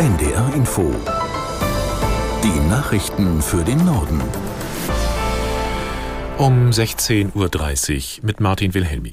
NDR Info. Die Nachrichten für den Norden. Um 16.30 Uhr mit Martin Wilhelmi.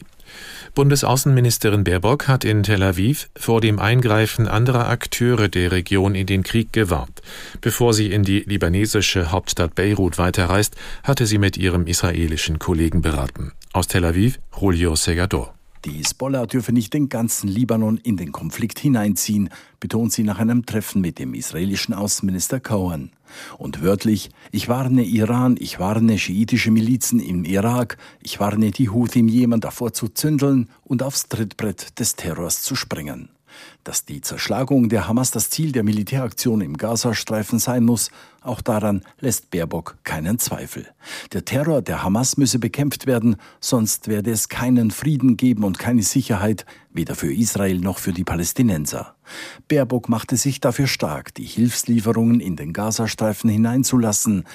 Bundesaußenministerin Baerbock hat in Tel Aviv vor dem Eingreifen anderer Akteure der Region in den Krieg gewarnt. Bevor sie in die libanesische Hauptstadt Beirut weiterreist, hatte sie mit ihrem israelischen Kollegen beraten. Aus Tel Aviv, Julio Segador. Die Hisbollah dürfe nicht den ganzen Libanon in den Konflikt hineinziehen, betont sie nach einem Treffen mit dem israelischen Außenminister Cohen. Und wörtlich, ich warne Iran, ich warne schiitische Milizen im Irak, ich warne die Houthi im Jemen davor zu zündeln und aufs Trittbrett des Terrors zu springen. Dass die Zerschlagung der Hamas das Ziel der Militäraktion im Gazastreifen sein muss, auch daran lässt Baerbock keinen Zweifel. Der Terror der Hamas müsse bekämpft werden, sonst werde es keinen Frieden geben und keine Sicherheit, weder für Israel noch für die Palästinenser. Baerbock machte sich dafür stark, die Hilfslieferungen in den Gazastreifen hineinzulassen,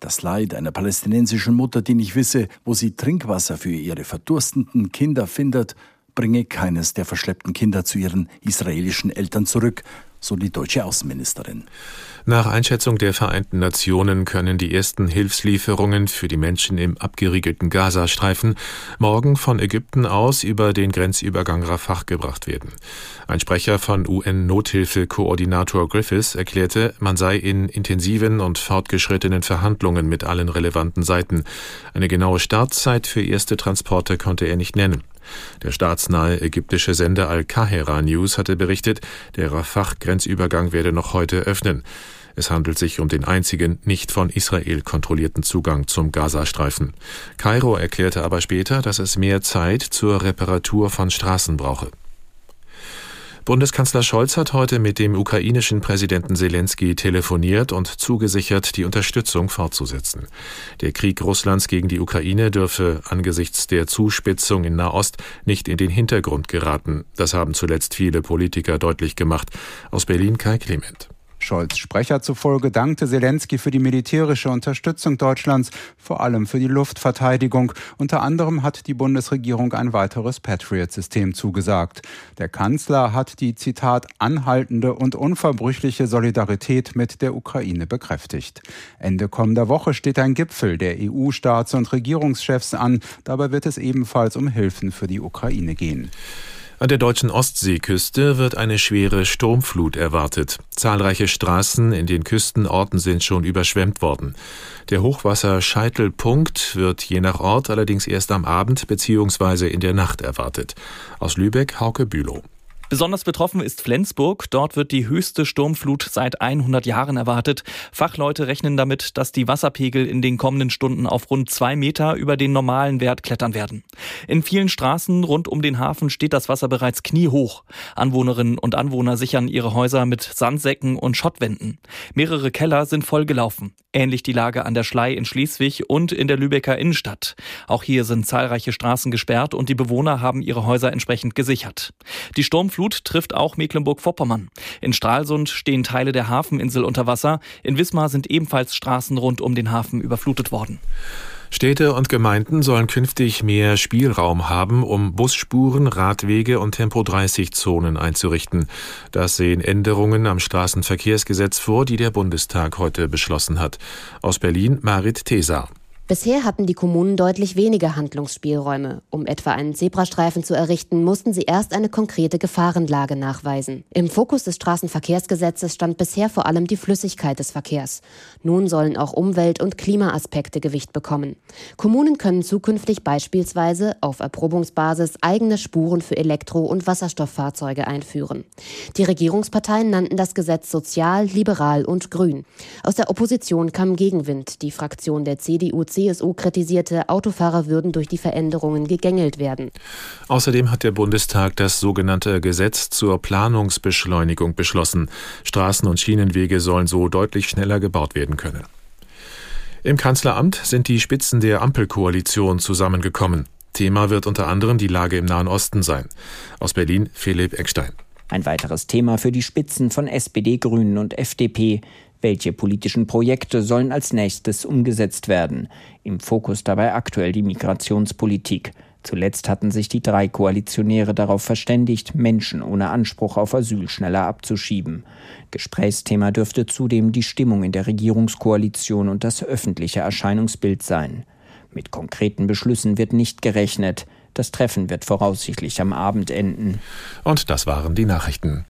das Leid einer palästinensischen Mutter, die nicht wisse, wo sie Trinkwasser für ihre verdurstenden Kinder findet, bringe keines der verschleppten Kinder zu ihren israelischen Eltern zurück, so die deutsche Außenministerin. Nach Einschätzung der Vereinten Nationen können die ersten Hilfslieferungen für die Menschen im abgeriegelten Gazastreifen morgen von Ägypten aus über den Grenzübergang Rafah gebracht werden. Ein Sprecher von UN-Nothilfe-Koordinator Griffiths erklärte, man sei in intensiven und fortgeschrittenen Verhandlungen mit allen relevanten Seiten. Eine genaue Startzeit für erste Transporte konnte er nicht nennen. Der staatsnahe ägyptische Sender Al-Kahira News hatte berichtet, der Rafah-Grenzübergang werde noch heute öffnen. Es handelt sich um den einzigen nicht von Israel kontrollierten Zugang zum Gazastreifen. Kairo erklärte aber später, dass es mehr Zeit zur Reparatur von Straßen brauche. Bundeskanzler Scholz hat heute mit dem ukrainischen Präsidenten Zelensky telefoniert und zugesichert, die Unterstützung fortzusetzen. Der Krieg Russlands gegen die Ukraine dürfe angesichts der Zuspitzung in Nahost nicht in den Hintergrund geraten. Das haben zuletzt viele Politiker deutlich gemacht. Aus Berlin Kai Clement. Scholz Sprecher zufolge dankte Zelensky für die militärische Unterstützung Deutschlands, vor allem für die Luftverteidigung. Unter anderem hat die Bundesregierung ein weiteres Patriot-System zugesagt. Der Kanzler hat die Zitat anhaltende und unverbrüchliche Solidarität mit der Ukraine bekräftigt. Ende kommender Woche steht ein Gipfel der EU-Staats- und Regierungschefs an. Dabei wird es ebenfalls um Hilfen für die Ukraine gehen. An der deutschen Ostseeküste wird eine schwere Sturmflut erwartet. Zahlreiche Straßen in den Küstenorten sind schon überschwemmt worden. Der Hochwasserscheitelpunkt wird je nach Ort allerdings erst am Abend bzw. in der Nacht erwartet. Aus Lübeck Hauke Bülow. Besonders betroffen ist Flensburg. Dort wird die höchste Sturmflut seit 100 Jahren erwartet. Fachleute rechnen damit, dass die Wasserpegel in den kommenden Stunden auf rund zwei Meter über den normalen Wert klettern werden. In vielen Straßen rund um den Hafen steht das Wasser bereits kniehoch. Anwohnerinnen und Anwohner sichern ihre Häuser mit Sandsäcken und Schottwänden. Mehrere Keller sind vollgelaufen. Ähnlich die Lage an der Schlei in Schleswig und in der Lübecker Innenstadt. Auch hier sind zahlreiche Straßen gesperrt und die Bewohner haben ihre Häuser entsprechend gesichert. Die Sturmflut Flut trifft auch Mecklenburg-Vorpommern. In Stralsund stehen Teile der Hafeninsel unter Wasser. In Wismar sind ebenfalls Straßen rund um den Hafen überflutet worden. Städte und Gemeinden sollen künftig mehr Spielraum haben, um Busspuren, Radwege und Tempo-30-Zonen einzurichten. Das sehen Änderungen am Straßenverkehrsgesetz vor, die der Bundestag heute beschlossen hat. Aus Berlin Marit Tesa. Bisher hatten die Kommunen deutlich weniger Handlungsspielräume. Um etwa einen Zebrastreifen zu errichten, mussten sie erst eine konkrete Gefahrenlage nachweisen. Im Fokus des Straßenverkehrsgesetzes stand bisher vor allem die Flüssigkeit des Verkehrs. Nun sollen auch Umwelt- und Klimaaspekte Gewicht bekommen. Kommunen können zukünftig beispielsweise auf Erprobungsbasis eigene Spuren für Elektro- und Wasserstofffahrzeuge einführen. Die Regierungsparteien nannten das Gesetz sozial, liberal und grün. Aus der Opposition kam Gegenwind. Die Fraktion der CDU CSU kritisierte, Autofahrer würden durch die Veränderungen gegängelt werden. Außerdem hat der Bundestag das sogenannte Gesetz zur Planungsbeschleunigung beschlossen. Straßen und Schienenwege sollen so deutlich schneller gebaut werden können. Im Kanzleramt sind die Spitzen der Ampelkoalition zusammengekommen. Thema wird unter anderem die Lage im Nahen Osten sein. Aus Berlin Philipp Eckstein. Ein weiteres Thema für die Spitzen von SPD, Grünen und FDP. Welche politischen Projekte sollen als nächstes umgesetzt werden? Im Fokus dabei aktuell die Migrationspolitik. Zuletzt hatten sich die drei Koalitionäre darauf verständigt, Menschen ohne Anspruch auf Asyl schneller abzuschieben. Gesprächsthema dürfte zudem die Stimmung in der Regierungskoalition und das öffentliche Erscheinungsbild sein. Mit konkreten Beschlüssen wird nicht gerechnet. Das Treffen wird voraussichtlich am Abend enden. Und das waren die Nachrichten.